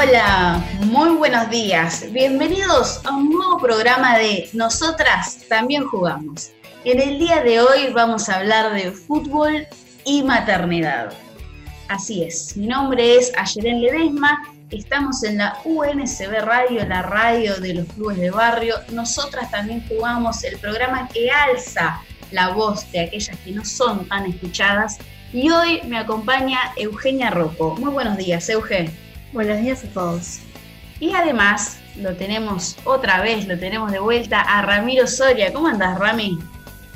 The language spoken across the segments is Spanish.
Hola, muy buenos días. Bienvenidos a un nuevo programa de Nosotras también jugamos. En el día de hoy vamos a hablar de fútbol y maternidad. Así es, mi nombre es Ayeren Ledesma, estamos en la UNSB Radio, la radio de los clubes de barrio. Nosotras también jugamos el programa que alza la voz de aquellas que no son tan escuchadas. Y hoy me acompaña Eugenia Rocco. Muy buenos días, Euge. Buenos días a todos. Y además lo tenemos otra vez, lo tenemos de vuelta a Ramiro Soria. ¿Cómo andas, Rami?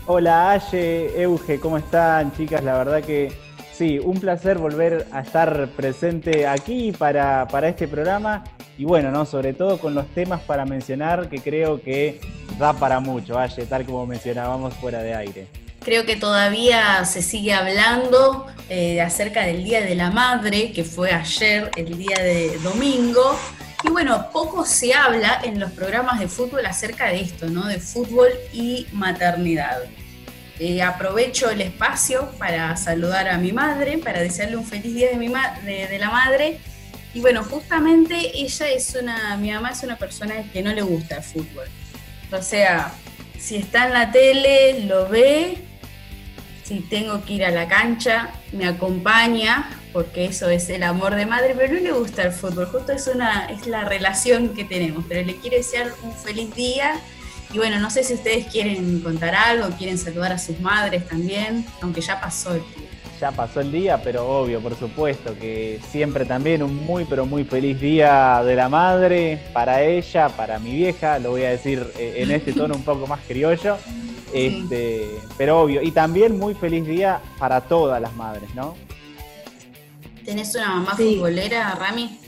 Hola, Aye, Euge, ¿cómo están, chicas? La verdad que sí, un placer volver a estar presente aquí para, para este programa. Y bueno, ¿no? Sobre todo con los temas para mencionar que creo que da para mucho, Aye, tal como mencionábamos fuera de aire. Creo que todavía se sigue hablando eh, acerca del Día de la Madre, que fue ayer, el día de domingo. Y bueno, poco se habla en los programas de fútbol acerca de esto, ¿no? De fútbol y maternidad. Eh, aprovecho el espacio para saludar a mi madre, para desearle un feliz día de, mi de la madre. Y bueno, justamente ella es una, mi mamá es una persona que no le gusta el fútbol. O sea, si está en la tele, lo ve, si tengo que ir a la cancha, me acompaña, porque eso es el amor de madre, pero no le gusta el fútbol, justo es, una, es la relación que tenemos, pero le quiere desear un feliz día. Y bueno, no sé si ustedes quieren contar algo, quieren saludar a sus madres también, aunque ya pasó el día. Ya pasó el día, pero obvio, por supuesto, que siempre también un muy, pero muy feliz día de la madre para ella, para mi vieja, lo voy a decir eh, en este tono un poco más criollo. Este, pero obvio, y también muy feliz día para todas las madres, ¿no? ¿Tenés una mamá futbolera, Rami?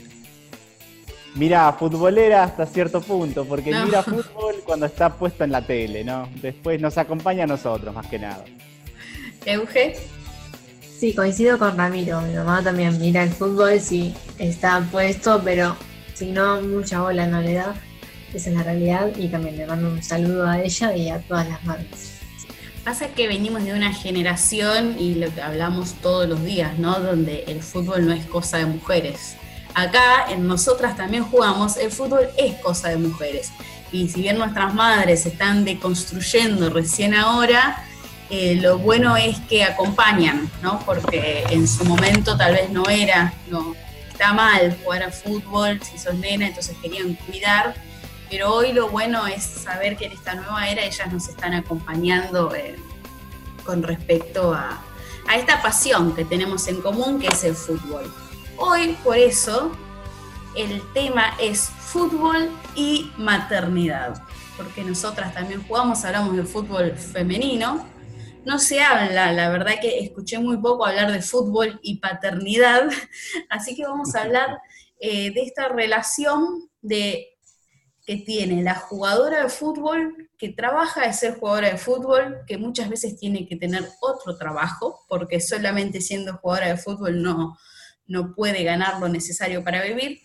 Mira, futbolera hasta cierto punto, porque mira fútbol cuando está puesto en la tele, ¿no? Después nos acompaña a nosotros, más que nada. ¿Euge? Sí, coincido con Ramiro. Mi mamá también mira el fútbol, sí, está puesto, pero si no, mucha bola no le da esa es la realidad y también le mando un saludo a ella y a todas las madres. Pasa que venimos de una generación y lo que hablamos todos los días, ¿no? Donde el fútbol no es cosa de mujeres. Acá, en nosotras también jugamos, el fútbol es cosa de mujeres. Y si bien nuestras madres están deconstruyendo recién ahora, eh, lo bueno es que acompañan, ¿no? Porque en su momento tal vez no era, no, está mal jugar a fútbol, si sos nena, entonces querían cuidar pero hoy lo bueno es saber que en esta nueva era ellas nos están acompañando eh, con respecto a, esta pasión que tenemos en común, que es el fútbol. Hoy, por eso, el tema es fútbol y maternidad, porque nosotras también jugamos, hablamos de fútbol femenino. No se habla, la verdad que escuché muy poco hablar de fútbol y paternidad, así que vamos a hablar eh, de esta relación de que tiene la jugadora de fútbol que trabaja de ser jugadora de fútbol, que muchas veces tiene que tener otro trabajo, porque solamente siendo jugadora de fútbol no, no puede ganar lo necesario para vivir,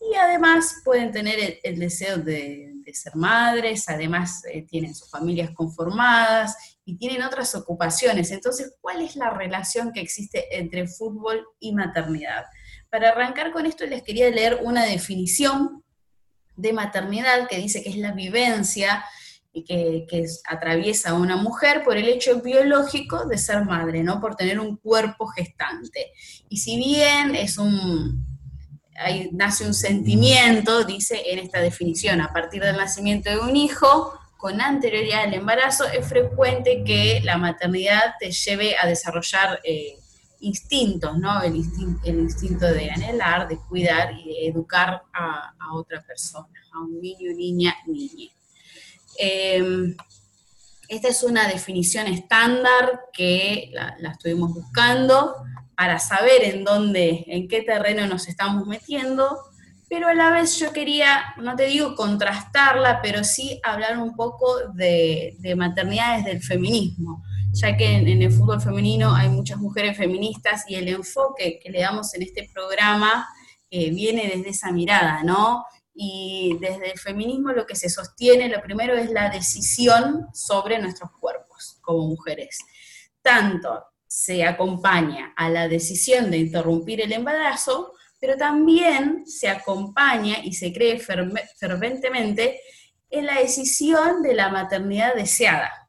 y además pueden tener el, deseo de, ser madres, además eh, tienen sus familias conformadas y tienen otras ocupaciones. Entonces, ¿cuál es la relación que existe entre fútbol y maternidad? Para arrancar con esto les quería leer una definición de maternidad que dice que es la vivencia y que, atraviesa a una mujer por el hecho biológico de ser madre, ¿no? Por tener un cuerpo gestante. Y si bien es un, nace un sentimiento, dice en esta definición, a partir del nacimiento de un hijo, con anterioridad al embarazo, es frecuente que la maternidad te lleve a desarrollar eh, instintos, ¿no? El, instinto, de anhelar, de cuidar y de educar a, otra persona, a un niño, niña, niña. Em, esta es una definición estándar que la, estuvimos buscando para saber en dónde, en qué terreno nos estamos metiendo, pero a la vez yo quería, no te digo contrastarla, pero sí hablar un poco de, de maternidades del feminismo ya que en, el fútbol femenino hay muchas mujeres feministas y el enfoque que le damos en este programa eh, viene desde esa mirada, ¿no? Y desde el feminismo lo que se sostiene, lo primero es la decisión sobre nuestros cuerpos como mujeres. Tanto se acompaña a la decisión de interrumpir el embarazo, pero también se acompaña y se cree ferventemente en la decisión de la maternidad deseada.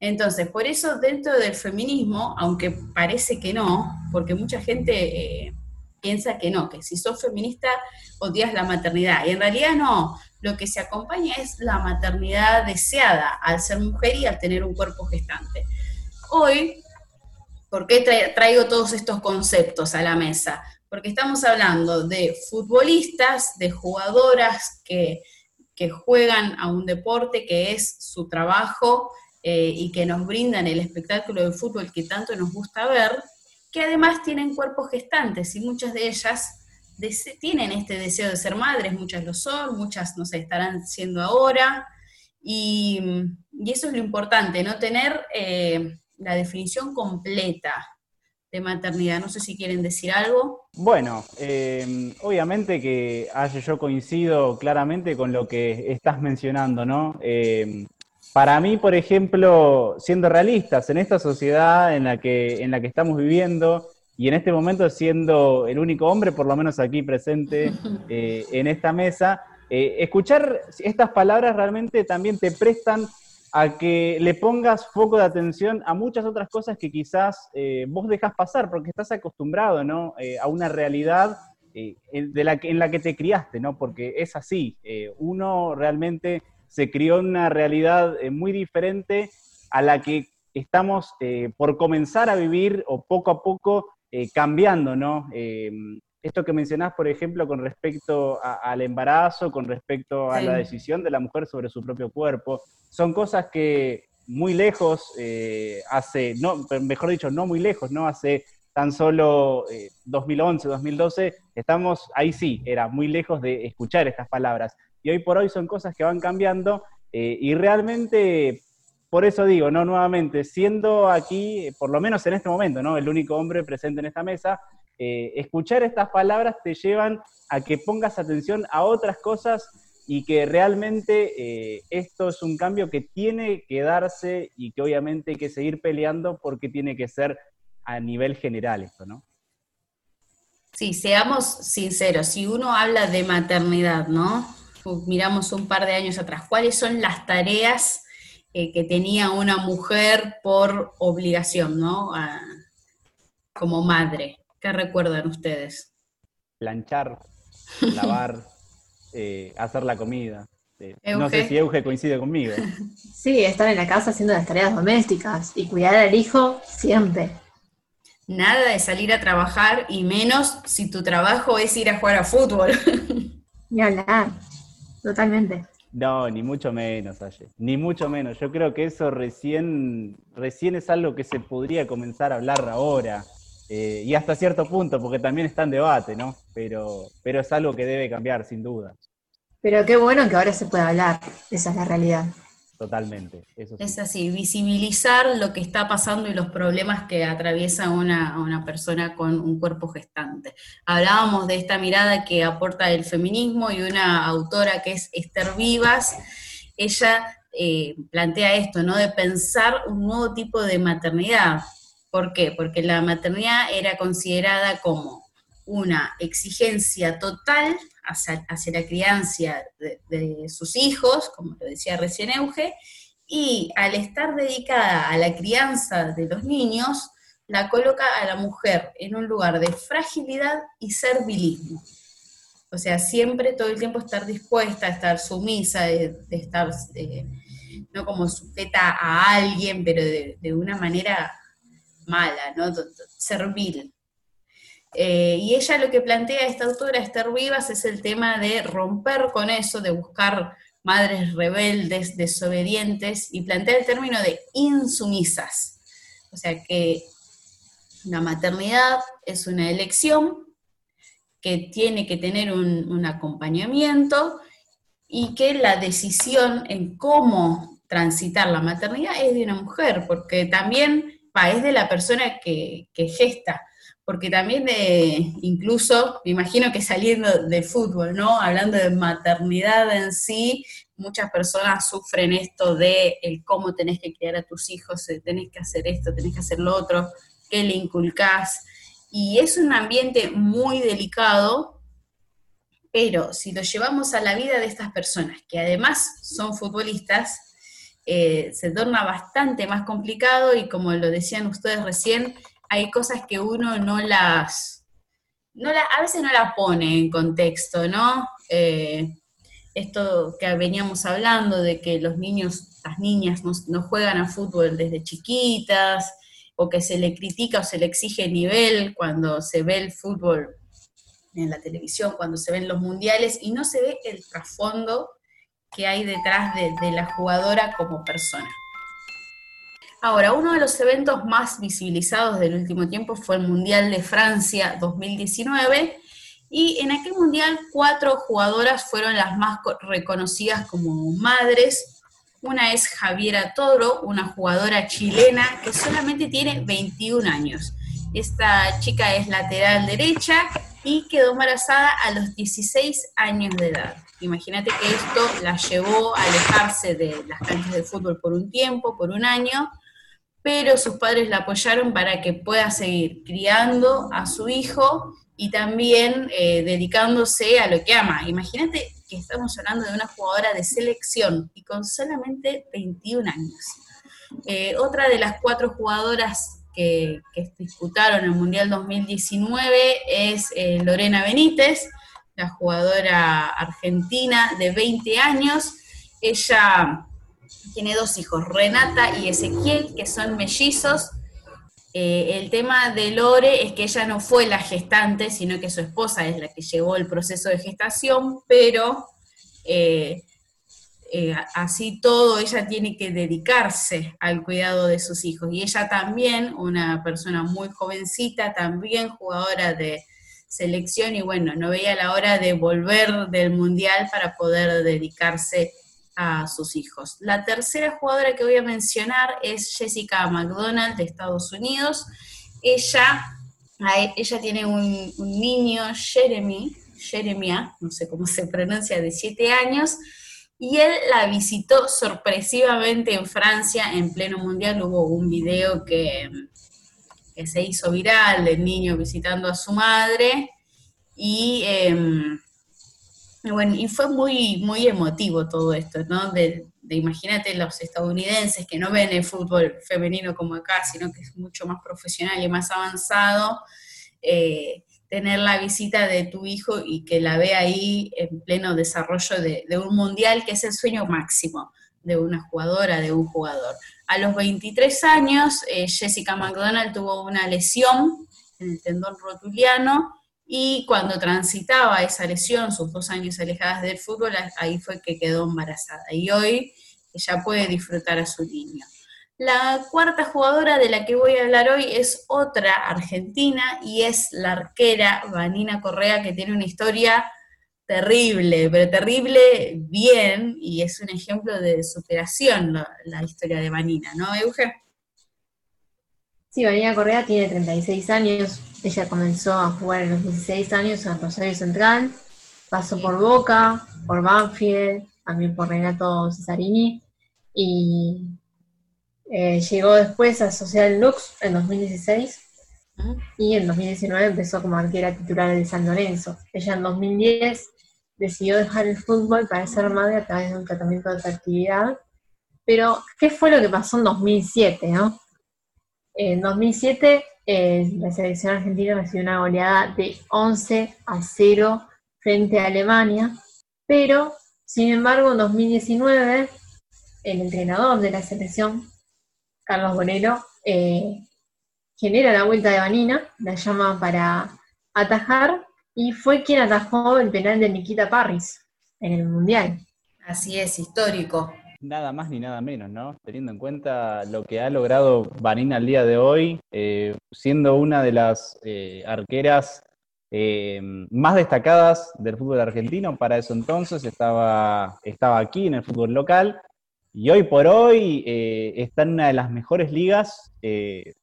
Entonces, por eso dentro del feminismo, aunque parece que no, porque mucha gente eh, piensa que no, que si sos feminista odias la maternidad, y en realidad no, lo que se acompaña es la maternidad deseada al ser mujer y al tener un cuerpo gestante. Hoy, ¿por qué traigo todos estos conceptos a la mesa? porque estamos hablando de futbolistas, de jugadoras que, juegan a un deporte que es su trabajo eh, y que nos brindan el espectáculo de fútbol que tanto nos gusta ver, que además tienen cuerpos gestantes y muchas de ellas tienen este deseo de ser madres, muchas lo son, muchas no sé, estarán siendo ahora, y, eso es lo importante, no tener eh, la definición completa de maternidad. No sé si quieren decir algo. Bueno, eh, obviamente que yo coincido claramente con lo que estás mencionando, ¿no? Eh, para mí, por ejemplo, siendo realistas, en esta sociedad en la que, en la que estamos viviendo, y en este momento siendo el único hombre, por lo menos aquí presente eh, en esta mesa, escuchar estas palabras realmente también te prestan a que le pongas foco de atención a muchas otras cosas que quizás eh, vos dejas pasar porque estás acostumbrado ¿no? Eh, a una realidad eh, de la que, en la que te criaste, ¿no? porque es así, uno realmente se crió en una realidad muy diferente a la que estamos por comenzar a vivir o poco a poco cambiando, ¿no? esto que mencionás, por ejemplo, con respecto al embarazo, con respecto a la decisión de la mujer sobre su propio cuerpo, son cosas que muy lejos, eh, hace, no, mejor dicho, no muy lejos, ¿no? Hace tan solo 2011, eh, 2012, estamos, ahí sí, era muy lejos de escuchar estas palabras. Y hoy por hoy son cosas que van cambiando eh, y realmente, por eso digo, ¿no? Nuevamente, siendo aquí, por lo menos en este momento, ¿no? El único hombre presente en esta mesa, escuchar estas palabras te llevan a que pongas atención a otras cosas y que realmente eh, esto es un cambio que tiene que darse y que obviamente hay que seguir peleando porque tiene que ser a nivel general esto, ¿no? Sí, seamos sinceros, si uno habla de maternidad, ¿no? Miramos un par de años atrás, ¿cuáles son las tareas eh, que tenía una mujer por obligación, ¿no? como madre. ¿Qué recuerdan ustedes? Planchar, lavar. Eh, hacer la comida. Eh, no sé si Euge coincide conmigo. Sí, estar en la casa haciendo las tareas domésticas y cuidar al hijo siempre. Nada de salir a trabajar y menos si tu trabajo es ir a jugar a fútbol. Ni hablar, totalmente. No, ni mucho menos, Aye. Ni mucho menos. Yo creo que eso recién, recién es algo que se podría comenzar a hablar ahora. Eh, y hasta cierto punto, porque también está en debate, ¿no? Pero, pero es algo que debe cambiar, sin duda. Pero qué bueno que ahora se pueda hablar, esa es la realidad. Totalmente. Es así, visibilizar lo que está pasando y los problemas que atraviesa una, una, persona con un cuerpo gestante. Hablábamos de esta mirada que aporta el feminismo y una autora que es Esther Vivas, ella eh, plantea esto, ¿no? De pensar un nuevo tipo de maternidad, ¿Por qué? Porque la maternidad era considerada como una exigencia total hacia, la crianza de, sus hijos, como lo decía recién Euge, y al estar dedicada a la crianza de los niños, la coloca a la mujer en un lugar de fragilidad y servilismo. O sea, siempre, todo el tiempo estar dispuesta estar sumisa, de, estar no como sujeta a alguien, pero de, de una manera mala, ¿no? servil. Eh, y ella lo que plantea esta autora, Esther Vivas, es el tema de romper con eso, de buscar madres rebeldes, desobedientes, y plantea el término de insumisas. O sea que la maternidad es una elección que tiene que tener un, un acompañamiento y que la decisión en cómo transitar la maternidad es de una mujer, porque también es de la persona que, gesta, porque también de, incluso, me imagino que saliendo del fútbol, ¿no? Hablando de maternidad en sí, muchas personas sufren esto de el cómo tenés que criar a tus hijos, eh, tenés que hacer esto, tenés que hacer lo otro, qué le inculcás. Y es un ambiente muy delicado, pero si lo llevamos a la vida de estas personas, que además son futbolistas, eh, se torna bastante más complicado y como lo decían ustedes recién, hay cosas que uno no las, no la, a veces no la pone en contexto, ¿no? Eh, esto que veníamos hablando de que los niños, las niñas no, juegan a fútbol desde chiquitas, o que se le critica o se le exige nivel cuando se ve el fútbol en la televisión, cuando se ven los mundiales, y no se ve el trasfondo que hay detrás de, de la jugadora como persona. Ahora, uno de los eventos más visibilizados del último tiempo fue el Mundial de Francia 2019, y en aquel mundial cuatro jugadoras fueron las más reconocidas como madres. Una es Javiera Toro, una jugadora chilena que solamente tiene 21 años. Esta chica es lateral derecha y quedó embarazada a los 16 años de edad. Imagínate que esto la llevó a alejarse de las canchas de fútbol por un tiempo, por un año, pero sus padres la apoyaron para que pueda seguir criando a su hijo y también eh, dedicándose a lo que ama. Imagínate que estamos hablando de una jugadora de selección y con solamente 21 años. Eh, otra de las cuatro jugadoras que, disputaron el Mundial 2019 es eh, Lorena Benítez, la jugadora argentina de 20 años. Ella tiene dos hijos, Renata y Ezequiel, que son mellizos eh, el tema de Lore es que ella no fue la gestante, sino que su esposa es la que llevó el proceso de gestación, pero eh, eh, así todo ella tiene que dedicarse al cuidado de sus hijos. Y ella también, una persona muy jovencita, también jugadora de selección, y bueno, no veía la hora de volver del mundial para poder dedicarse a sus hijos. La tercera jugadora que voy a mencionar es Jessica McDonald de Estados Unidos. Ella, ella tiene un, niño, Jeremy, Jeremia, no sé cómo se pronuncia, de 7 años, y él la visitó sorpresivamente en Francia en pleno mundial. Hubo un video que, que se hizo viral del niño visitando a su madre y... Em, bueno, y fue muy, muy emotivo todo esto, ¿no? De, imagínate los estadounidenses que no ven el fútbol femenino como acá, sino que es mucho más profesional y más avanzado, eh, tener la visita de tu hijo y que la ve ahí en pleno desarrollo de, un mundial, que es el sueño máximo de una jugadora, de un jugador. A los 23 años, eh, Jessica McDonald tuvo una lesión en el tendón rotuliano, y cuando transitaba esa lesión, sus dos años alejadas del fútbol, ahí fue que quedó embarazada. Y hoy ella puede disfrutar a su niño. La cuarta jugadora de la que voy a hablar hoy es otra argentina y es la arquera Vanina Correa, que tiene una historia terrible, pero terrible bien, y es un ejemplo de superación la, historia de Vanina, ¿no, Euge? Sí, Vanina Correa tiene 36 años, ella comenzó a jugar a los 16 años en Rosario Central, pasó por Boca, por Banfield, también por Renato Cesarini, y eh, llegó después a Social Lux en 2016, y en 2019 empezó como arquera titular de San Lorenzo. Ella en 2010 decidió dejar el fútbol para ser madre a través de un tratamiento de fertilidad, pero ¿qué fue lo que pasó en 2007? No? En 2007 eh, la selección argentina recibió una goleada de 11 a 0 frente a Alemania, pero sin embargo en 2019 el entrenador de la selección, Carlos Bonero, eh, genera la vuelta de Vanina, la llama para atajar y fue quien atajó el penal de Nikita Parris en el Mundial. Así es, histórico nada más ni nada menos, ¿no? Teniendo en cuenta lo que ha logrado Vanina al día de hoy, eh, siendo una de las eh, arqueras eh, más destacadas del fútbol argentino, para eso entonces estaba, estaba aquí en el fútbol local, y hoy por hoy está en una de las mejores ligas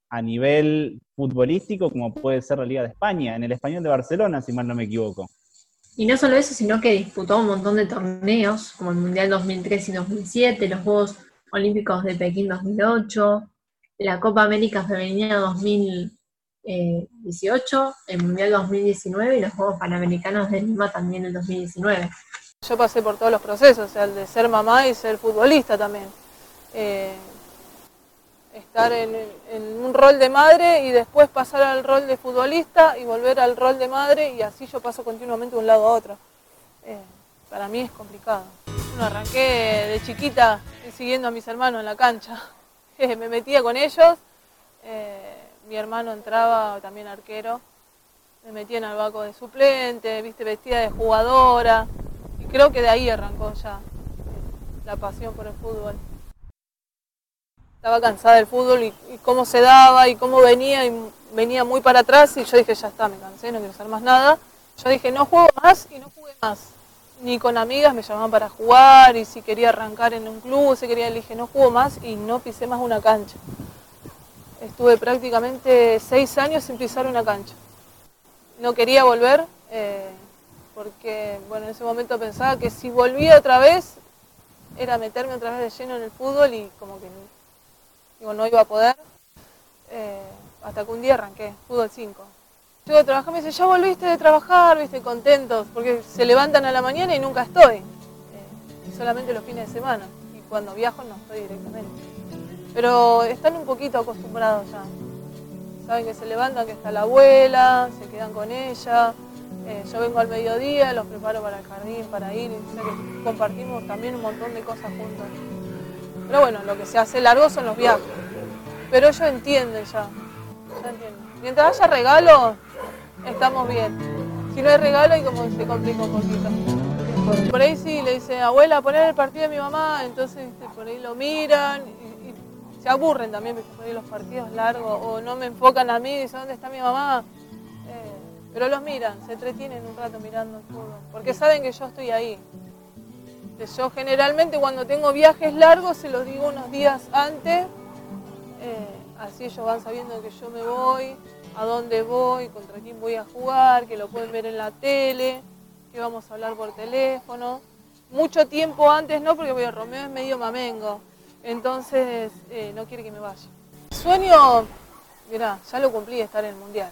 a nivel futbolístico, como puede ser la Liga de España, en el Español de Barcelona, si mal no me equivoco. Y no solo eso, sino que disputó un montón de torneos, como el Mundial 2003 y 2007, los Juegos Olímpicos de Pekín 2008, la Copa América Femenina 2000, 18, eh, el Mundial 2019 y los Juegos Panamericanos de Lima también en 2019. Yo pasé por todos los procesos, o sea, el de ser mamá y ser futbolista también. Eh, estar en, un rol de madre y después pasar al rol de futbolista y volver al rol de madre y así yo paso continuamente de un lado a otro. Eh, para mí es complicado. Bueno, arranqué de chiquita siguiendo a mis hermanos en la cancha. Me metía con ellos, eh, mi hermano entraba también arquero, me metía en el banco de suplente, viste, vestida de jugadora y creo que de ahí arrancó ya la pasión por el fútbol estaba cansada del fútbol y, cómo se daba y cómo venía y venía muy para atrás y yo dije, ya está, me cansé, no quiero hacer más nada. Yo dije, no juego más y no jugué más. Ni con amigas me llamaban para jugar y si quería arrancar en un club, se quería, le dije, no juego más y no pisé más una cancha. Estuve prácticamente seis años sin pisar una cancha. No quería volver eh, porque, bueno, en ese momento pensaba que si volvía otra vez era meterme otra vez de lleno en el fútbol y como que digo, no iba a poder, eh, hasta que un día arranqué, fútbol 5. Llego a trabajar, me dice, ya volviste de trabajar, viste, contentos, porque se levantan a la mañana y nunca estoy, eh, solamente los fines de semana, y cuando viajo no estoy directamente. Pero están un poquito acostumbrados ya, saben que se levantan, que está la abuela, se quedan con ella, eh, yo vengo al mediodía, los preparo para el jardín, para ir, y compartimos también un montón de cosas juntos. Pero bueno, lo que se hace largo son los viajes. Pero ellos entienden ya. ya entienden. Mientras haya regalo, estamos bien. Si no hay regalo, y como se complica un poquito. Por ahí sí le dice, abuela, poner el partido de mi mamá, entonces por ahí lo miran y, se aburren también, por ahí los partidos largos, o no me enfocan a mí, dicen, ¿dónde está mi mamá? Eh, pero los miran, se entretienen un rato mirando el porque saben que yo estoy ahí. Yo generalmente cuando tengo viajes largos se los digo unos días antes, eh, así ellos van sabiendo que yo me voy, a dónde voy, contra quién voy a jugar, que lo pueden ver en la tele, que vamos a hablar por teléfono. Mucho tiempo antes no, porque Romeo es medio mamengo, entonces eh, no quiere que me vaya. sueño, mira, ya lo cumplí estar en el Mundial.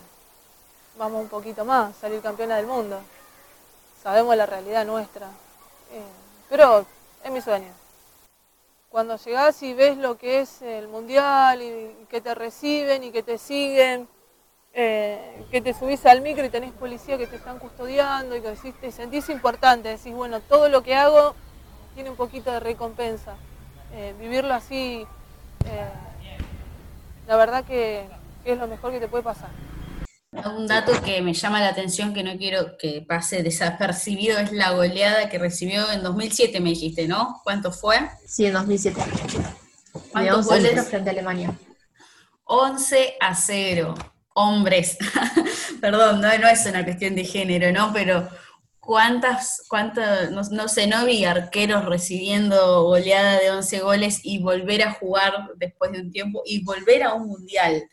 Vamos un poquito más, salir campeona del mundo. Sabemos la realidad nuestra. Eh, pero es mi sueño. Cuando llegás y ves lo que es el mundial y que te reciben y que te siguen, eh, que te subís al micro y tenés policía que te están custodiando y que te sentís importante, decís, bueno, todo lo que hago tiene un poquito de recompensa. Eh, vivirlo así, eh, la verdad que es lo mejor que te puede pasar. Un dato que me llama la atención, que no quiero que pase desapercibido, es la goleada que recibió en 2007, me dijiste, ¿no? ¿Cuánto fue? Sí, en 2007. ¿Cuántos goles? frente a Alemania. 11 a 0. Hombres. Perdón, no, no es una cuestión de género, ¿no? Pero cuántas, cuántas, no, sé, no vi arqueros recibiendo goleada de 11 goles y volver a jugar después de un tiempo y volver a un mundial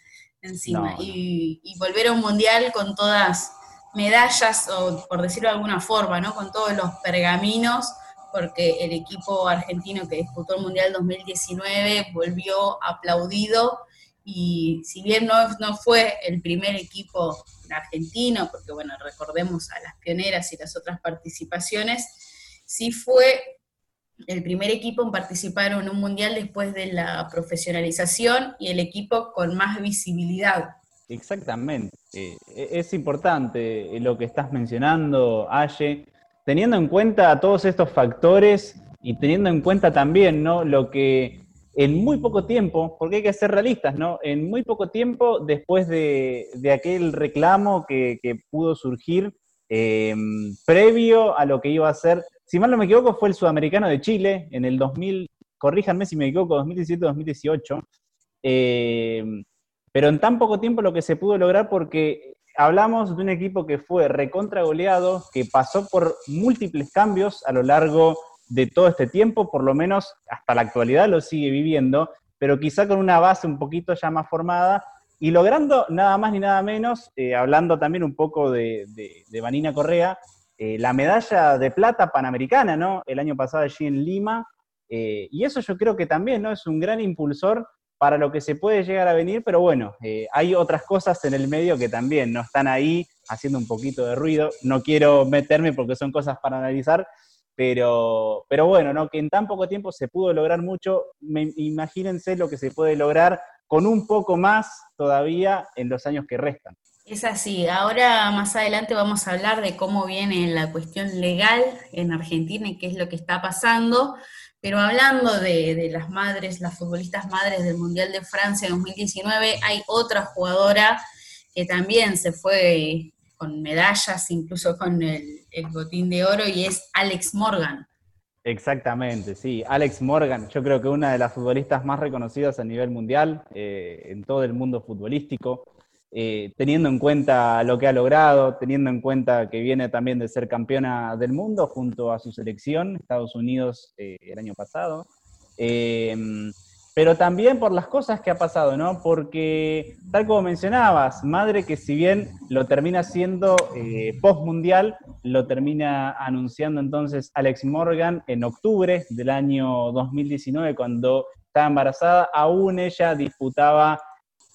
encima. Y, volver a un mundial con todas medallas, o por decirlo de alguna forma, ¿no? Con todos los pergaminos, porque el equipo argentino que disputó el Mundial 2019 volvió aplaudido y si bien no, no fue el primer equipo argentino, porque bueno, recordemos a las pioneras y las otras participaciones, sí fue el primer equipo en participar en un mundial después de la profesionalización y el equipo con más visibilidad. Exactamente. Eh, es importante eh, lo que estás mencionando, Aye, teniendo en cuenta todos estos factores y teniendo en cuenta también ¿no? lo que en muy poco tiempo, porque hay que ser realistas, ¿no? En muy poco tiempo, después de, aquel reclamo que, pudo surgir eh, previo a lo que iba a ser si mal no me equivoco, fue el sudamericano de Chile en el 2000, corríjanme si me equivoco, 2017-2018. Eh, pero en tan poco tiempo lo que se pudo lograr porque hablamos de un equipo que fue recontra goleado, que pasó por múltiples cambios a lo largo de todo este tiempo, por lo menos hasta la actualidad lo sigue viviendo, pero quizá con una base un poquito ya más formada y logrando nada más ni nada menos, eh, hablando también un poco de, de Vanina Correa, eh, la medalla de plata panamericana, ¿no? El año pasado allí en Lima. Eh, y eso yo creo que también, ¿no? Es un gran impulsor para lo que se puede llegar a venir, pero bueno, eh, hay otras cosas en el medio que también no están ahí haciendo un poquito de ruido. No quiero meterme porque son cosas para analizar, pero, pero bueno, ¿no? que en tan poco tiempo se pudo lograr mucho. imagínense lo que se puede lograr con un poco más todavía en los años que restan. Es así. Ahora más adelante vamos a hablar de cómo viene la cuestión legal en Argentina y qué es lo que está pasando. Pero hablando de, las madres, las futbolistas madres del Mundial de Francia 2019, hay otra jugadora que también se fue con medallas, incluso con el, botín de oro, y es Alex Morgan. Exactamente, sí. Alex Morgan, yo creo que una de las futbolistas más reconocidas a nivel mundial, eh, en todo el mundo futbolístico. Eh, teniendo en cuenta lo que ha logrado, teniendo en cuenta que viene también de ser campeona del mundo junto a su selección, Estados Unidos, eh, el año pasado. Em, pero también por las cosas que ha pasado, ¿no? Porque, tal como mencionabas, madre que si bien lo termina siendo eh, post-mundial, lo termina anunciando entonces Alex Morgan en octubre del año 2019, cuando estaba embarazada, aún ella disputaba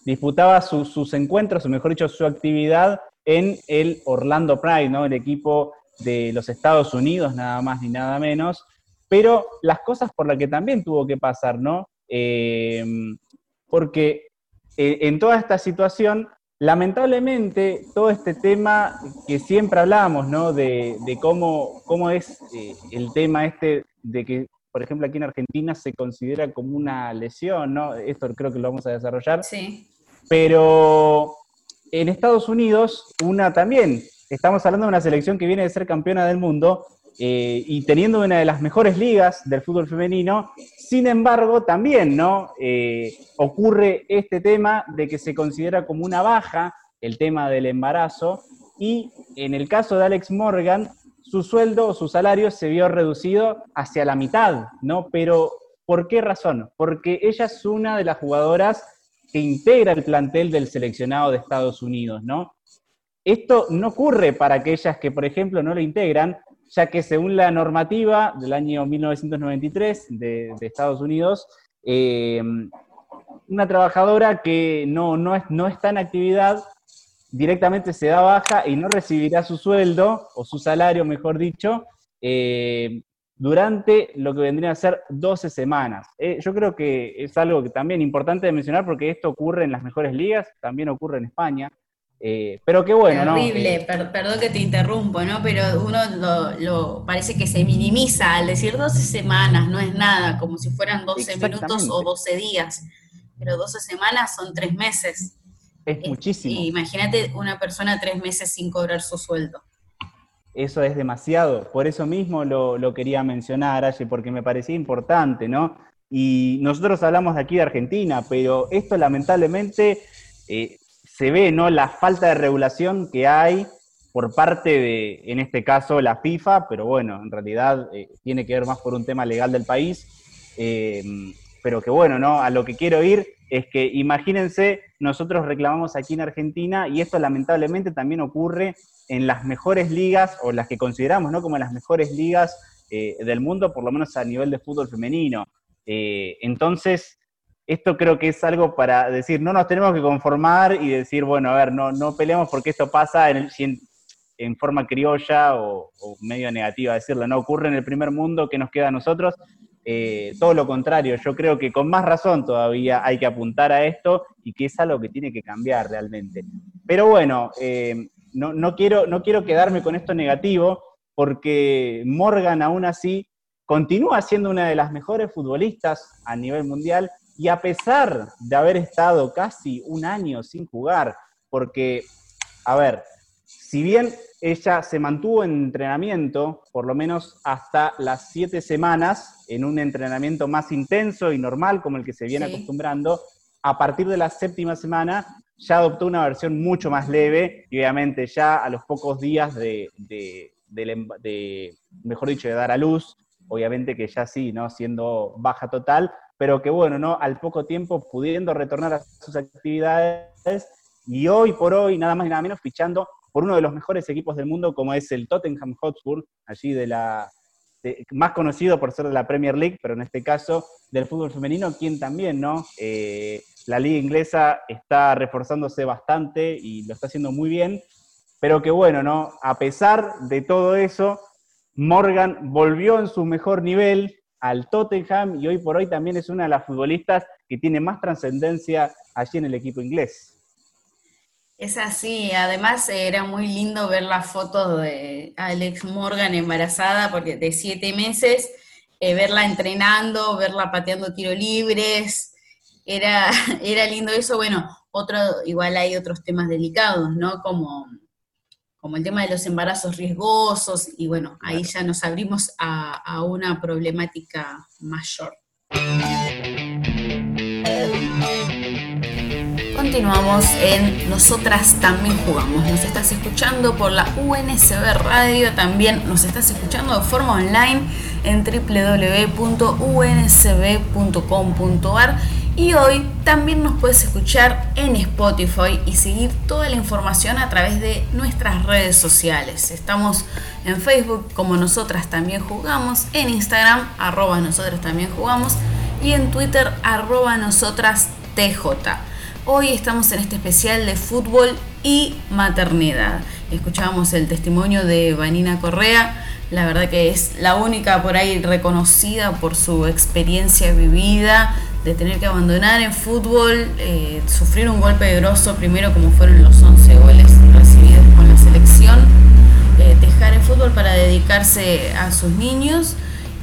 disputaba sus encuentros, o mejor dicho, su actividad en el Orlando Pride, ¿no? El equipo de los Estados Unidos, nada más ni nada menos. Pero las cosas por las que también tuvo que pasar, ¿no? Eh, porque eh, en toda esta situación, lamentablemente, todo este tema que siempre hablamos, ¿no? De, cómo, cómo es eh, el tema este de que, por ejemplo, aquí en Argentina se considera como una lesión, ¿no? Esto creo que lo vamos a desarrollar. Sí. Pero en Estados Unidos, una también, estamos hablando de una selección que viene de ser campeona del mundo eh, y teniendo una de las mejores ligas del fútbol femenino, sin embargo, también ¿no? Eh, ocurre este tema de que se considera como una baja el tema del embarazo y en el caso de Alex Morgan, su sueldo o su salario se vio reducido hacia la mitad, ¿no? Pero, ¿por qué razón? Porque ella es una de las jugadoras que integra el plantel del seleccionado de Estados Unidos, ¿no? Esto no ocurre para aquellas que, por ejemplo, no lo integran, ya que según la normativa del año 1993 de, Estados Unidos, eh, una trabajadora que no, no, es, no está en actividad directamente se da baja y no recibirá su sueldo, o su salario, mejor dicho, eh, durante lo que vendría a ser 12 semanas. Eh, yo creo que es algo que también importante de mencionar porque esto ocurre en las mejores ligas, también ocurre en España. Eh, pero qué bueno, Terrible, ¿no? Eh, perdón que te interrumpo, ¿no? Pero uno lo, parece que se minimiza al decir 12 semanas, no es nada, como si fueran 12 minutos o 12 días. Pero 12 semanas son 3 meses. Es, muchísimo. Imagínate una persona 3 meses sin cobrar su sueldo eso es demasiado. Por eso mismo lo, quería mencionar, Aye, porque me parecía importante, ¿no? Y nosotros hablamos de aquí de Argentina, pero esto lamentablemente eh, se ve, ¿no? La falta de regulación que hay por parte de, en este caso, la FIFA, pero bueno, en realidad eh, tiene que ver más por un tema legal del país. Eh, pero que bueno, ¿no? A lo que quiero ir es que imagínense, nosotros reclamamos aquí en Argentina y esto lamentablemente también ocurre en las mejores ligas o las que consideramos ¿no? como las mejores ligas eh, del mundo, por lo menos a nivel de fútbol femenino. Eh, entonces, esto creo que es algo para decir, no nos tenemos que conformar y decir, bueno, a ver, no, no peleemos porque esto pasa en, en, forma criolla o, o, medio negativa decirlo, no ocurre en el primer mundo que nos queda a nosotros, eh, todo lo contrario, yo creo que con más razón todavía hay que apuntar a esto y que es algo que tiene que cambiar realmente. Pero bueno, eh, no, quiero, no quiero quedarme con esto negativo porque Morgan aún así continúa siendo una de las mejores futbolistas a nivel mundial y a pesar de haber estado casi un año sin jugar, porque, a ver, si bien ella se mantuvo en entrenamiento, por lo menos hasta las siete semanas, en un entrenamiento más intenso y normal como el que se viene acostumbrando, a partir de la séptima semana ya adoptó una versión mucho más leve y obviamente ya a los pocos días de, de, mejor dicho, de dar a luz, obviamente que ya sí, ¿no? Siendo baja total, pero que bueno, ¿no? Al poco tiempo pudiendo retornar a sus actividades y hoy por hoy, nada más y nada menos, fichando por uno de los mejores equipos del mundo como es el Tottenham Hotspur, allí de la, más conocido por ser de la Premier League, pero en este caso del fútbol femenino, quien también, ¿no? Eh, la liga inglesa está reforzándose bastante y lo está haciendo muy bien, pero que bueno, ¿no? A pesar de todo eso, Morgan volvió en su mejor nivel al Tottenham y hoy por hoy también es una de las futbolistas que tiene más trascendencia allí en el equipo inglés. Es así, además era muy lindo ver la foto de Alex Morgan embarazada, porque de siete meses, eh, verla entrenando, verla pateando tiro libres, era, era lindo eso. Bueno, otro, igual hay otros temas delicados, ¿no? Como, como el tema de los embarazos riesgosos, y bueno, ahí ya nos abrimos a, a una problemática mayor. Continuamos en Nosotras también jugamos. Nos estás escuchando por la UNSB Radio, también nos estás escuchando de forma online en www.unsb.com.ar y hoy también nos puedes escuchar en Spotify y seguir toda la información a través de nuestras redes sociales. Estamos en Facebook como Nosotras también jugamos, en Instagram arroba Nosotras también jugamos y en Twitter arroba Nosotras TJ. Hoy estamos en este especial de fútbol y maternidad. Escuchábamos el testimonio de Vanina Correa, la verdad que es la única por ahí reconocida por su experiencia vivida de tener que abandonar en fútbol, eh, sufrir un golpe grosso, primero como fueron los 11 goles recibidos con la selección, eh, dejar el fútbol para dedicarse a sus niños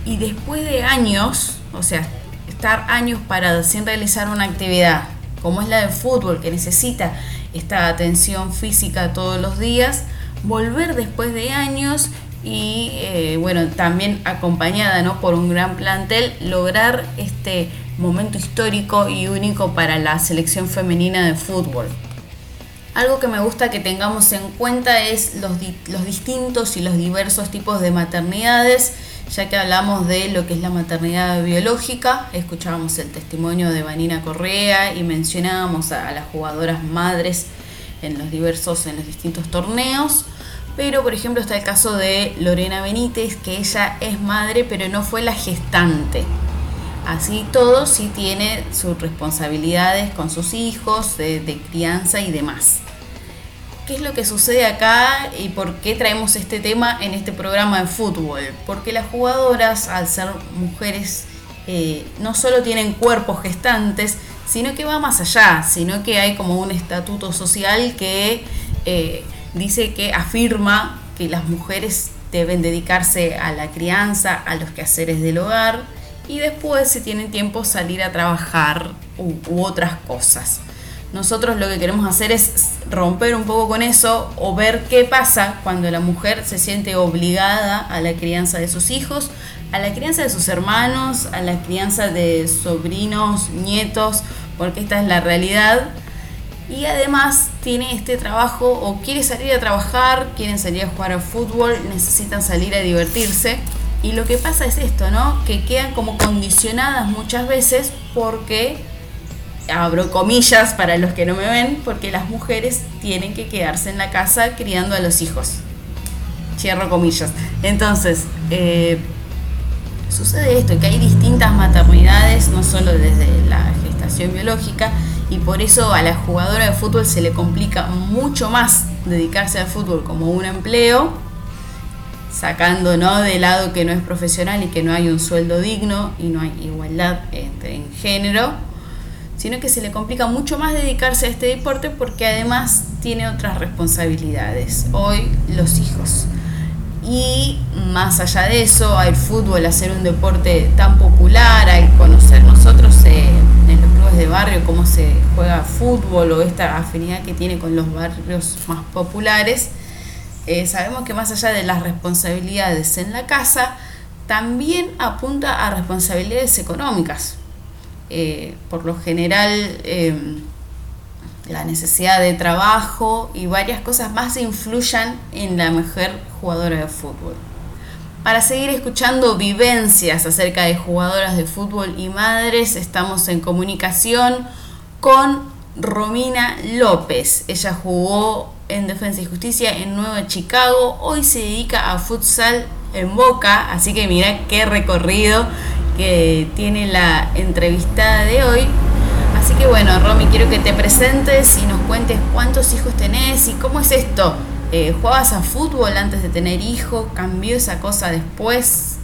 y después de años, o sea, estar años para sin realizar una actividad como es la del fútbol, que necesita esta atención física todos los días, volver después de años y eh, bueno, también acompañada ¿no? por un gran plantel, lograr este momento histórico y único para la selección femenina de fútbol. Algo que me gusta que tengamos en cuenta es los, los distintos y los diversos tipos de maternidades ya que hablamos de lo que es la maternidad biológica, escuchábamos el testimonio de Vanina Correa y mencionábamos a, las jugadoras madres en los diversos, en los distintos torneos. Pero, por ejemplo, está el caso de Lorena Benítez, que ella es madre, pero no fue la gestante. Así todo, sí tiene sus responsabilidades con sus hijos, de crianza y demás qué es lo que sucede acá y por qué traemos este tema en este programa de fútbol. Porque las jugadoras, al ser mujeres, eh, no solo tienen cuerpos gestantes, sino que va más allá, sino que hay como un estatuto social que eh, dice que afirma que las mujeres deben dedicarse a la crianza, a los quehaceres del hogar y después si tienen tiempo salir a trabajar u otras cosas. Nosotros lo que queremos hacer es romper un poco con eso o ver qué pasa cuando la mujer se siente obligada a la crianza de sus hijos, a la crianza de sus hermanos, a la crianza de sobrinos, nietos, porque esta es la realidad. Y además tiene este trabajo o quiere salir a trabajar, quieren salir a jugar al fútbol, necesitan salir a divertirse. Y lo que pasa es esto, ¿no? Que quedan como condicionadas muchas veces porque abro comillas para los que no me ven, porque las mujeres tienen que quedarse en la casa criando a los hijos. Cierro comillas. Entonces, eh, sucede esto, que hay distintas maternidades, no solo desde la gestación biológica, y por eso a la jugadora de fútbol se le complica mucho más dedicarse al fútbol como un empleo, sacando ¿no? de lado que no es profesional y que no hay un sueldo digno y no hay igualdad en género, sino que se le complica mucho más dedicarse a este deporte porque además tiene otras responsabilidades. Hoy los hijos. Y más allá de eso, al fútbol, hacer un deporte tan popular, al conocer nosotros eh, en los clubes de barrio cómo se juega fútbol o esta afinidad que tiene con los barrios más populares, eh, sabemos que más allá de las responsabilidades en la casa, también apunta a responsabilidades económicas. Eh, por lo general em, la necesidad de trabajo y varias cosas más influyan en la mujer jugadora de fútbol. Para seguir escuchando vivencias acerca de jugadoras de fútbol y madres, estamos en comunicación con Romina López. Ella jugó en Defensa y Justicia en Nueva Chicago, hoy se dedica a futsal en Boca, así que mira qué recorrido que tiene la entrevistada de hoy. Así que bueno, Romy, quiero que te presentes y nos cuentes cuántos hijos tenés y cómo es esto. Eh, ¿Jugabas a fútbol antes de tener hijos? ¿Cambió esa cosa después?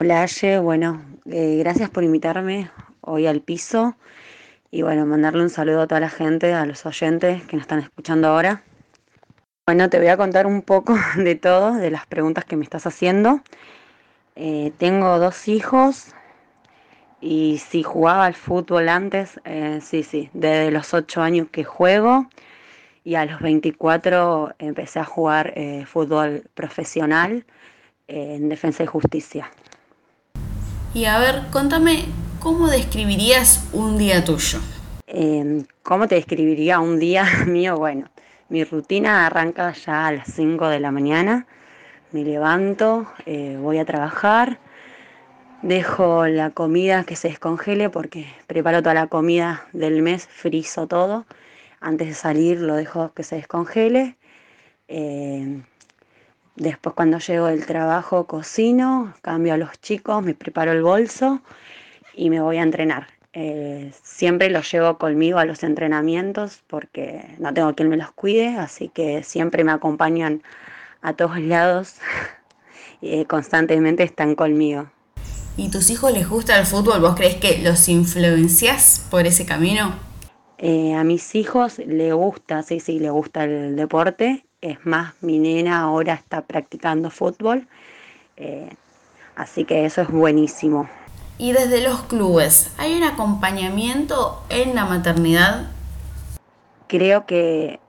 Hola, Aye. Bueno, eh, gracias por invitarme hoy al piso. Y bueno, mandarle un saludo a toda la gente, a los oyentes que nos están escuchando ahora. Bueno, te voy a contar un poco de todo, de las preguntas que me estás haciendo. Eh, tengo dos hijos y si jugaba al fútbol antes, eh, sí, sí, desde los 8 años que juego y a los 24 empecé a jugar eh, fútbol profesional en Defensa y Justicia. Y a ver, contame, ¿cómo describirías un día tuyo? Em, ¿Cómo te describiría un día mío? Bueno, mi rutina arranca ya a las 5 de la mañana. Me levanto, eh, voy a trabajar, dejo la comida que se descongele porque preparo toda la comida del mes, frizo todo. Antes de salir lo dejo que se descongele. Em, después cuando llego del trabajo cocino, cambio a los chicos, me preparo el bolso y me voy a entrenar. Eh, siempre los llevo conmigo a los entrenamientos porque no tengo quien me los cuide, así que siempre me acompañan a todos lados y constantemente están conmigo. ¿Y tus hijos les gusta el fútbol? ¿Vos crees que los influencias por ese camino? Eh, a mis hijos les gusta, sí, sí, les gusta el deporte. Es más, mi nena ahora está practicando fútbol, eh, así que eso es buenísimo. Y desde los clubes, ¿hay un acompañamiento en la maternidad? Creo que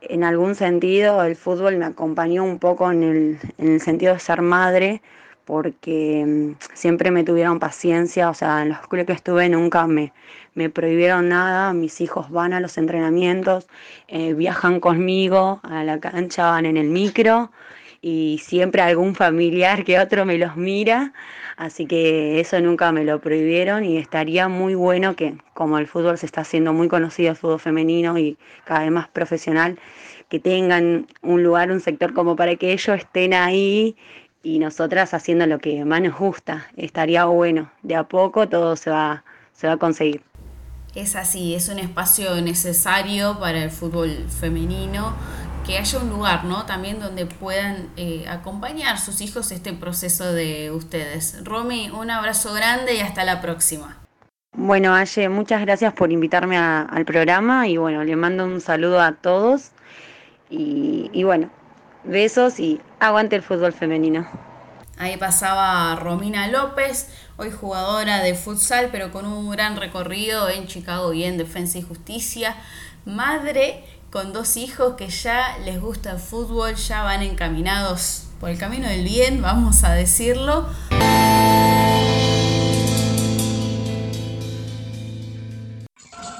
en algún sentido el fútbol me acompañó un poco en el, en el sentido de ser madre, porque mm, siempre me tuvieron paciencia, o sea, en los clubes que estuve nunca me, me prohibieron nada, mis hijos van a los entrenamientos, eh, viajan conmigo a la cancha, van en el micro y siempre algún familiar que otro me los mira, Así que eso nunca me lo prohibieron y estaría muy bueno que, como el fútbol se está haciendo muy conocido, el fútbol femenino y cada vez más profesional, que tengan un lugar, un sector como para que ellos estén ahí y nosotras haciendo lo que más nos gusta. Estaría bueno. De a poco todo se va, se va a conseguir. Es así, es un espacio necesario para el fútbol femenino que haya un lugar, ¿no? También donde puedan eh, acompañar sus hijos este proceso de ustedes. Romy, un abrazo grande y hasta la próxima. Bueno, Aye, muchas gracias por invitarme al programa y bueno, le mando un saludo a todos y, y bueno, besos y aguante el fútbol femenino. Ahí pasaba Romina López, hoy jugadora de futsal, pero con un gran recorrido en Chicago y en Defensa y Justicia. Madre con dos hijos que ya les gusta el fútbol, ya van encaminados por el camino del bien, vamos a decirlo.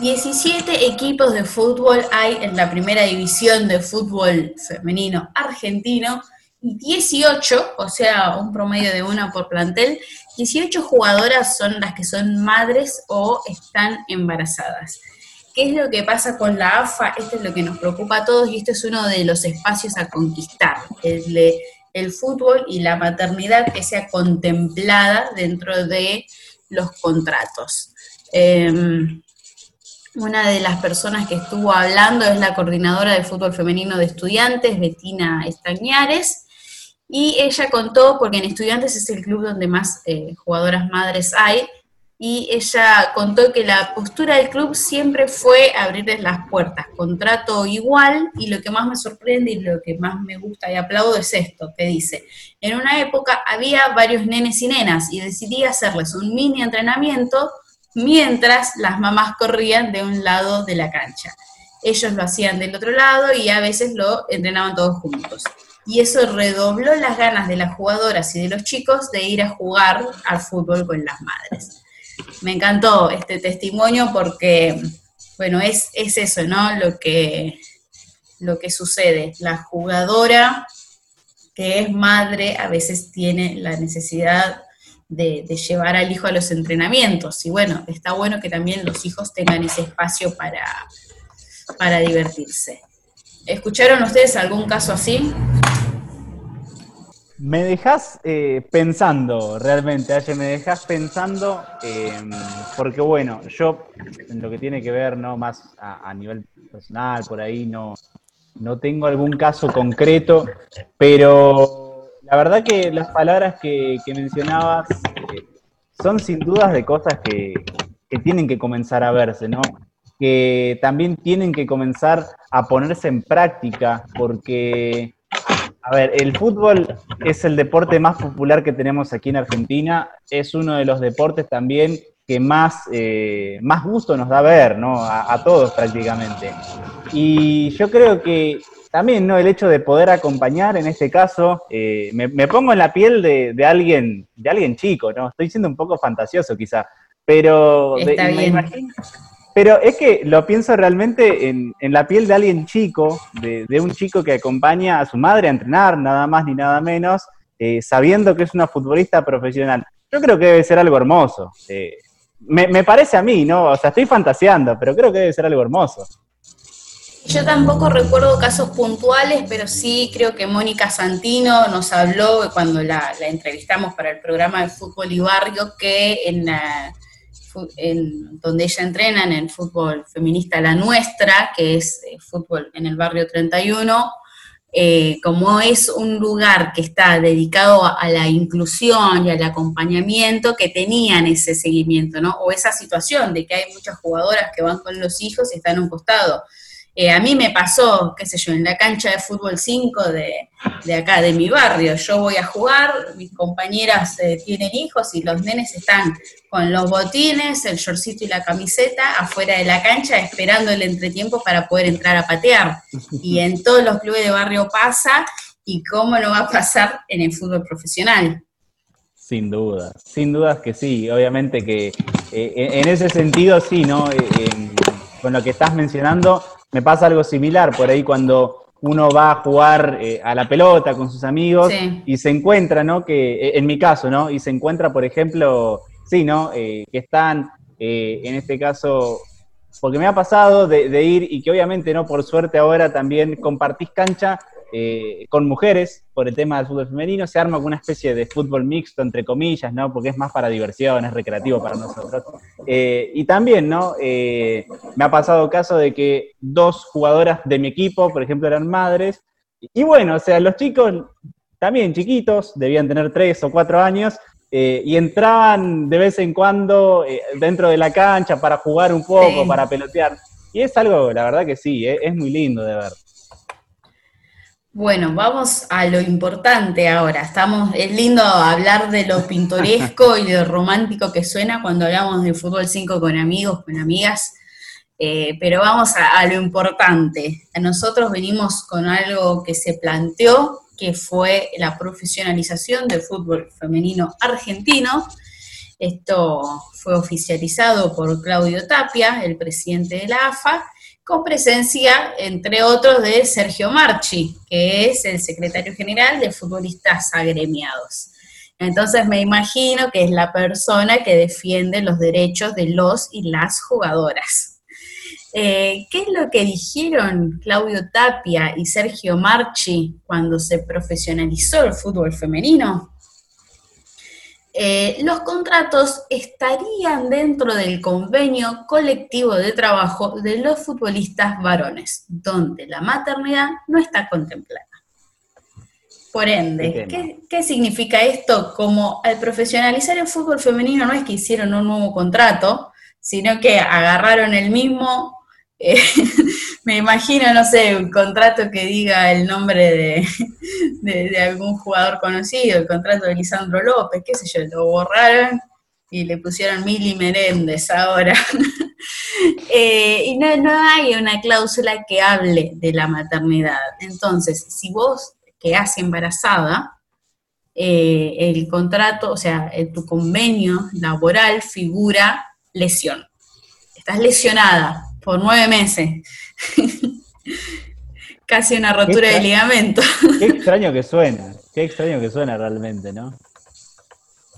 ...17 equipos de fútbol hay en la primera división de fútbol femenino argentino y 18, o sea, un promedio de una por plantel, 18 jugadoras son las que son madres o están embarazadas. ¿Qué es lo que pasa con la AFA? Esto es lo que nos preocupa a todos y este es uno de los espacios a conquistar, el, el fútbol y la maternidad que sea contemplada dentro de los contratos. Em, una de las personas que estuvo hablando es la coordinadora de fútbol femenino de estudiantes, Betina Estañares, y ella contó, porque en estudiantes es el club donde más eh, jugadoras madres hay, y ella contó que la postura del club siempre fue abrirles las puertas, contrato igual, y lo que más me sorprende y lo que más me gusta y aplaudo es esto, que dice, en una época había varios nenes y nenas y decidí hacerles un mini entrenamiento mientras las mamás corrían de un lado de la cancha. Ellos lo hacían del otro lado y a veces lo entrenaban todos juntos. Y eso redobló las ganas de las jugadoras y de los chicos de ir a jugar al fútbol con las madres me encantó este testimonio porque, bueno, es, es eso, ¿no? Lo que, lo que sucede. La jugadora que es madre a veces tiene la necesidad de, llevar al hijo a los entrenamientos. Y bueno, está bueno que también los hijos tengan ese espacio para, para divertirse. ¿Escucharon ustedes algún caso así? Me dejas eh, pensando, realmente, Aye, me dejas pensando, em, porque bueno, yo en lo que tiene que ver, ¿no? Más a, nivel personal, por ahí no, no tengo algún caso concreto, pero la verdad que las palabras que, mencionabas eh, son sin dudas de cosas que, que tienen que comenzar a verse, ¿no? Que también tienen que comenzar a ponerse en práctica, porque a ver, el fútbol es el deporte más popular que tenemos aquí en Argentina. Es uno de los deportes también que más, eh, más gusto nos da ver, ¿no? A, todos prácticamente. Y yo creo que también, ¿no? El hecho de poder acompañar, en este caso, eh, me, pongo en la piel de, alguien, de alguien chico, ¿no? Estoy siendo un poco fantasioso quizá, pero me imagino, pero es que lo pienso realmente en, la piel de alguien chico, de, un chico que acompaña a su madre a entrenar, nada más ni nada menos, eh, sabiendo que es una futbolista profesional. Yo creo que debe ser algo hermoso. Eh, me, parece a mí, ¿no? O sea, estoy fantaseando, pero creo que debe ser algo hermoso. Yo tampoco recuerdo casos puntuales, pero sí creo que Mónica Santino nos habló cuando la, la entrevistamos para el programa de fútbol y barrio que en en, donde ella entrena en el fútbol feminista La Nuestra, que es eh, fútbol en el barrio 31, eh, como es un lugar que está dedicado a, la inclusión y al acompañamiento, que tenían ese seguimiento, ¿no? O esa situación de que hay muchas jugadoras que van con los hijos y están a un costado. Eh, a mí me pasó, qué sé yo, en la cancha de fútbol 5 de, acá, de mi barrio. Yo voy a jugar, mis compañeras eh, tienen hijos y los nenes están con los botines, el shortcito y la camiseta afuera de la cancha esperando el entretiempo para poder entrar a patear. Y en todos los clubes de barrio pasa, y cómo no va a pasar en el fútbol profesional. Sin duda, sin dudas que sí, obviamente que eh, en ese sentido sí, ¿no? con lo que estás mencionando, me pasa algo similar por ahí cuando uno va a jugar eh, a la pelota con sus amigos y se encuentra, ¿no? Que eh, en mi caso, ¿no? Y se encuentra, por ejemplo, sí, ¿no? Eh, que están, en este caso, porque me ha pasado de, ir y que obviamente, ¿no? Por suerte ahora también compartís cancha eh, con mujeres por el tema del fútbol femenino, se arma una especie de fútbol mixto, entre comillas, ¿no? Porque es más para diversión, es recreativo para nosotros. Eh, y también, ¿no? Eh, me ha pasado caso de que dos jugadoras de mi equipo, por ejemplo, eran madres. Y, bueno, o sea, los chicos, también chiquitos, debían tener tres o cuatro años, y entraban de vez en cuando dentro de la cancha para jugar un poco, para pelotear. Y es algo, la verdad que sí, es muy lindo de ver. Bueno, vamos a lo importante ahora. Estamos, es lindo hablar de lo pintoresco y de lo romántico que suena cuando hablamos de fútbol 5 con amigos, con amigas, eh, pero vamos a, lo importante. Nosotros venimos con algo que se planteó, que fue la profesionalización del fútbol femenino argentino. Esto fue oficializado por Claudio Tapia, el presidente de la AFA, con presencia, entre otros, de Sergio Marchi, que es el secretario general de futbolistas agremiados. Entonces me imagino que es la persona que defiende los derechos de los y las jugadoras. Eh, ¿Qué es lo que dijeron Claudio Tapia y Sergio Marchi cuando se profesionalizó el fútbol femenino? Eh, los contratos estarían dentro del convenio colectivo de trabajo de los futbolistas varones, donde la maternidad no está contemplada. Por ende, ¿qué, significa esto? Como al profesionalizar el fútbol femenino no es que hicieron un nuevo contrato, sino que agarraron el mismo eh, me imagino, no sé, un contrato que diga el nombre de, algún jugador conocido, el contrato de Lisandro López, qué sé yo, lo borraron y le pusieron Mili Meréndez ahora. Eh, y no, hay una cláusula que hable de la maternidad. Entonces, si vos quedás embarazada, eh, el contrato, o sea, tu convenio laboral figura lesión. Estás lesionada, por nueve meses. Casi una rotura de ligamento. Qué extraño que suena, qué extraño que suena realmente, ¿no?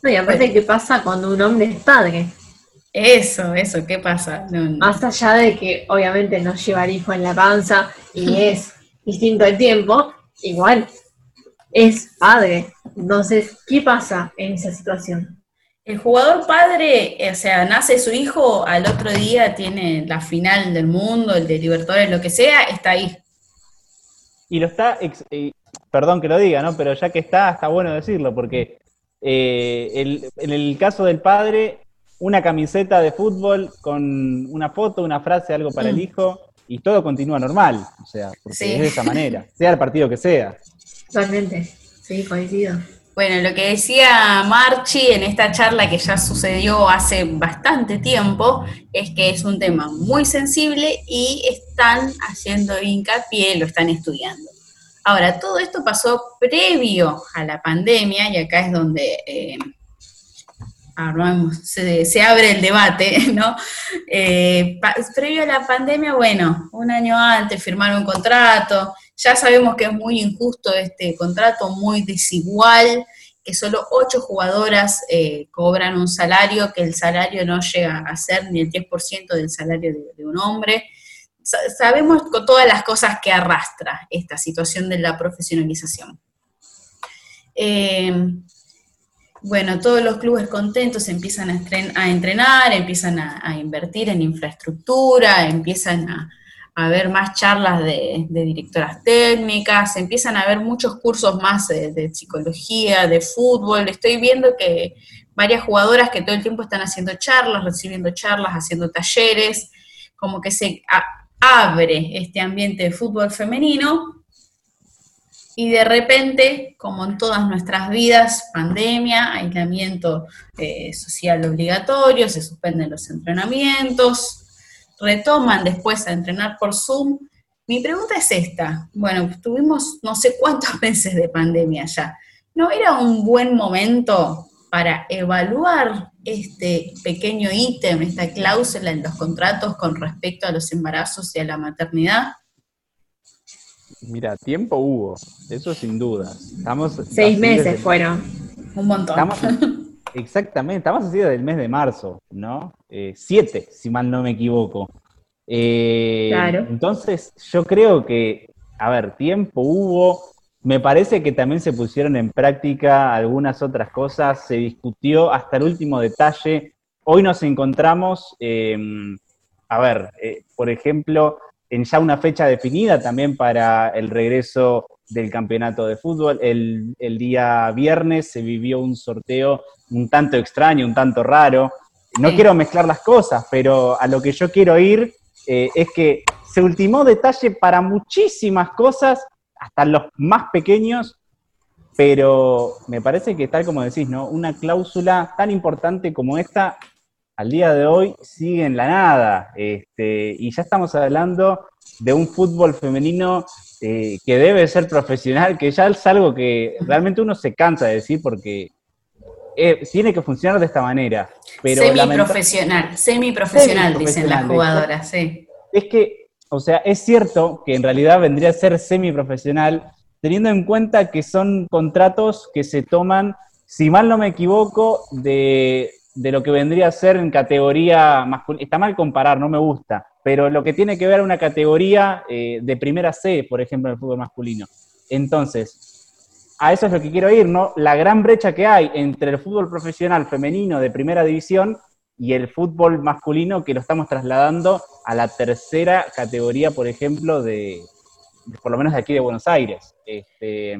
No, y aparte, ¿qué pasa cuando un hombre es padre? Eso, eso, ¿qué pasa? Más allá de que obviamente no llevar hijo en la panza y es distinto el tiempo, igual es padre. Entonces, ¿qué pasa en esa situación? El jugador padre, o sea, nace su hijo, al otro día tiene la final del mundo, el de Libertadores, lo que sea, está ahí. Y lo está, perdón que lo diga, ¿no? Pero ya que está, está bueno decirlo, porque eh, en el caso del padre, una camiseta de fútbol con una foto, una frase, algo para el mm. hijo, y todo continúa normal, o sea, porque es de esa manera, sea el partido que sea. Totalmente, sí, coincido. Bueno, lo que decía Marchi en esta charla que ya sucedió hace bastante tiempo es que es un tema muy sensible y están haciendo hincapié, lo están estudiando. Ahora, todo esto pasó previo a la pandemia y acá es donde eh, se, abre el debate, ¿no? Eh, previo a la pandemia, bueno, un año antes firmaron un contrato, ya sabemos que es muy injusto este contrato, muy desigual, que solo ocho jugadoras eh, cobran un salario, que el salario no llega a ser ni el 10% del salario de, un hombre. sabemos todas las cosas que arrastra esta situación de la profesionalización. Eh, bueno, todos los clubes contentos empiezan a, entrenar, empiezan a invertir en infraestructura, empiezan a, a ver más charlas de, directoras técnicas, empiezan a haber muchos cursos más de, psicología, de fútbol. Estoy viendo que varias jugadoras que todo el tiempo están haciendo charlas, recibiendo charlas, haciendo talleres, como que se abre este ambiente de fútbol femenino y de repente, como en todas nuestras vidas, pandemia, aislamiento eh, social obligatorio, se suspenden los entrenamientos, retoman después a entrenar por Zoom. Mi pregunta es esta. Bueno, tuvimos no sé cuántos meses de pandemia ya. ¿No era un buen momento para evaluar este pequeño ítem, esta cláusula en los contratos con respecto a los embarazos y a la maternidad? Mira, tiempo hubo, eso sin duda. Estamos Seis meses fueron. Un montón. Exactamente, estamos así desde el mes de marzo, ¿no? Eh, siete, si mal no me equivoco. Eh, claro. Entonces, yo creo que, a ver, tiempo hubo, me parece que también se pusieron en práctica algunas otras cosas, se discutió hasta el último detalle. Hoy nos encontramos, em, a ver, eh, por ejemplo, en ya una fecha definida también para el regreso del campeonato de fútbol. El, el, día viernes se vivió un sorteo un tanto extraño, un tanto raro. No quiero mezclar las cosas, pero a lo que yo quiero ir eh, es que se ultimó detalle para muchísimas cosas, hasta los más pequeños, pero me parece que tal como decís, ¿no? Una cláusula tan importante como esta, al día de hoy sigue en la nada. Este, y ya estamos hablando de un fútbol femenino eh, que debe ser profesional, que ya es algo que realmente uno se cansa de decir porque eh, tiene que funcionar de esta manera. Pero semi-profesional, semi-profesional, dicen las jugadoras, sí. Es que, o sea, es cierto que en realidad vendría a ser semi-profesional, teniendo en cuenta que son contratos que se toman, si mal no me equivoco, de, lo que vendría a ser en categoría masculina. Está mal comparar, no me gusta, pero lo que tiene que ver una categoría eh, de primera C, por ejemplo, en el fútbol masculino. Entonces, a eso es lo que quiero ir, ¿no? La gran brecha que hay entre el fútbol profesional femenino de primera división y el fútbol masculino que lo estamos trasladando a la tercera categoría, por ejemplo, de, por lo menos de aquí de Buenos Aires. Este,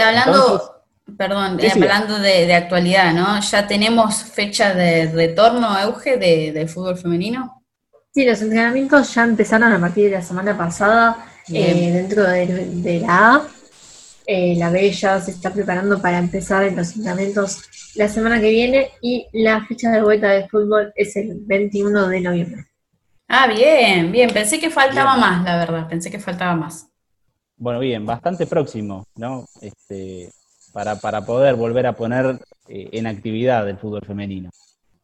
hablando, perdón, eh, hablando de, actualidad, ¿no? ¿Ya tenemos fecha de retorno, Euge, de, fútbol femenino? Sí, los entrenamientos ya empezaron a partir de la semana pasada eh, dentro de, de la A eh, la Bella se está preparando para empezar en los entrenamientos la semana que viene y la fecha de vuelta de fútbol es el 21 de noviembre. Ah, bien, bien. Pensé que faltaba más, la verdad. Pensé que faltaba más. Bueno, bien, bastante próximo, ¿no? Este, para, para poder volver a poner eh, en actividad el fútbol femenino.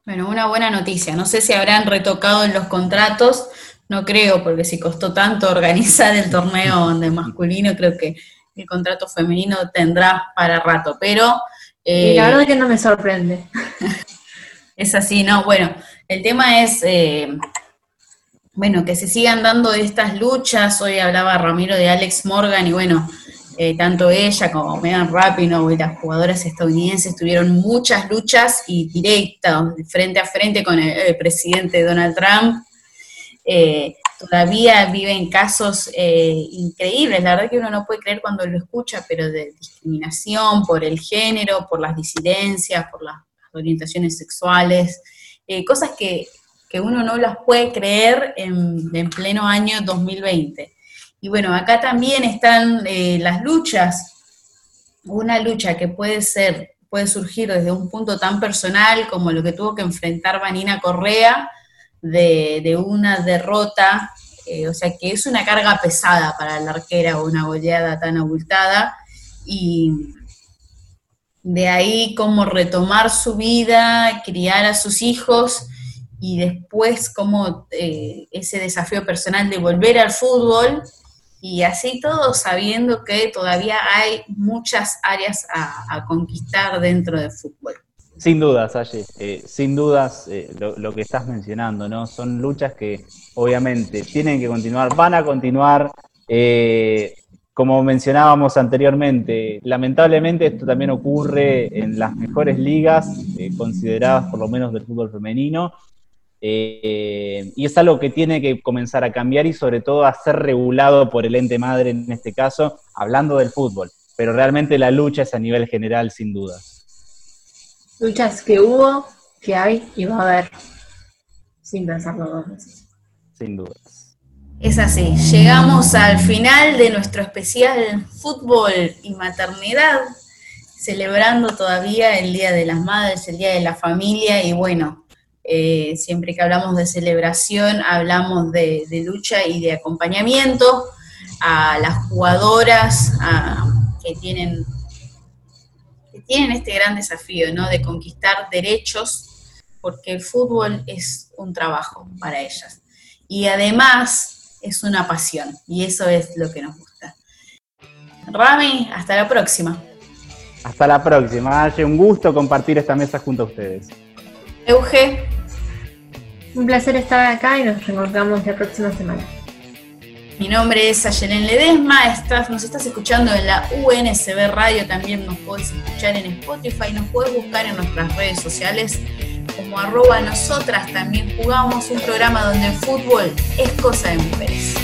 Bueno, una buena noticia. No sé si habrán retocado en los contratos, no creo, porque si costó tanto organizar el torneo de masculino, creo que el contrato femenino tendrá para rato, pero... Eh, la verdad es que no me sorprende. es así, ¿no? Bueno, el tema es, eh, bueno, que se sigan dando estas luchas, hoy hablaba Ramiro de Alex Morgan y bueno, Eh, tanto ella como Megan Rapinoe y las jugadoras estadounidenses tuvieron muchas luchas y directas, frente a frente con el, presidente Donald Trump. Eh, todavía viven casos eh, increíbles, la verdad que uno no puede creer cuando lo escucha, pero de discriminación por el género, por las disidencias, por las orientaciones sexuales, cosas que, uno no las puede creer en, en pleno año 2020. Y bueno, acá también están eh, las luchas, una lucha que puede ser, puede surgir desde un punto tan personal como lo que tuvo que enfrentar Vanina Correa, de, una derrota, eh, o sea que es una carga pesada para la arquera o una goleada tan abultada, y de ahí cómo retomar su vida, criar a sus hijos, y después cómo eh, ese desafío personal de volver al fútbol, y así todo sabiendo que todavía hay muchas áreas a, conquistar dentro del fútbol. Sin dudas, Aye, eh, sin dudas eh, lo, que estás mencionando, ¿no? Son luchas que obviamente tienen que continuar, van a continuar. Eh, como mencionábamos anteriormente, lamentablemente esto también ocurre en las mejores ligas, consideradas por lo menos del fútbol femenino, y es algo que tiene que comenzar a cambiar y sobre todo a ser regulado por el ente madre en este caso, hablando del fútbol. Pero realmente la lucha es a nivel general, sin duda. Luchas que hubo, que hay y va a haber, sin pensarlo dos veces. Sin dudas. Es así, llegamos al final de nuestro especial fútbol y maternidad, celebrando todavía el Día de las Madres, el Día de la Familia y bueno, eh, siempre que hablamos de celebración, hablamos de, lucha y de acompañamiento a las jugadoras que, tienen, tienen este gran desafío ¿no? de conquistar derechos, porque el fútbol es un trabajo para ellas. Y además es una pasión, y eso es lo que nos gusta. Rami, hasta la próxima. Hasta la próxima, un gusto compartir esta mesa junto a ustedes. Euge. Un placer estar acá y nos reencontramos la próxima semana. Mi nombre es Ayelen Ledesma, estás, nos estás escuchando en la UNSB Radio, también nos podés escuchar en Spotify, nos podés buscar en nuestras redes sociales como arroba nosotras, también jugamos un programa donde el fútbol es cosa de mujeres.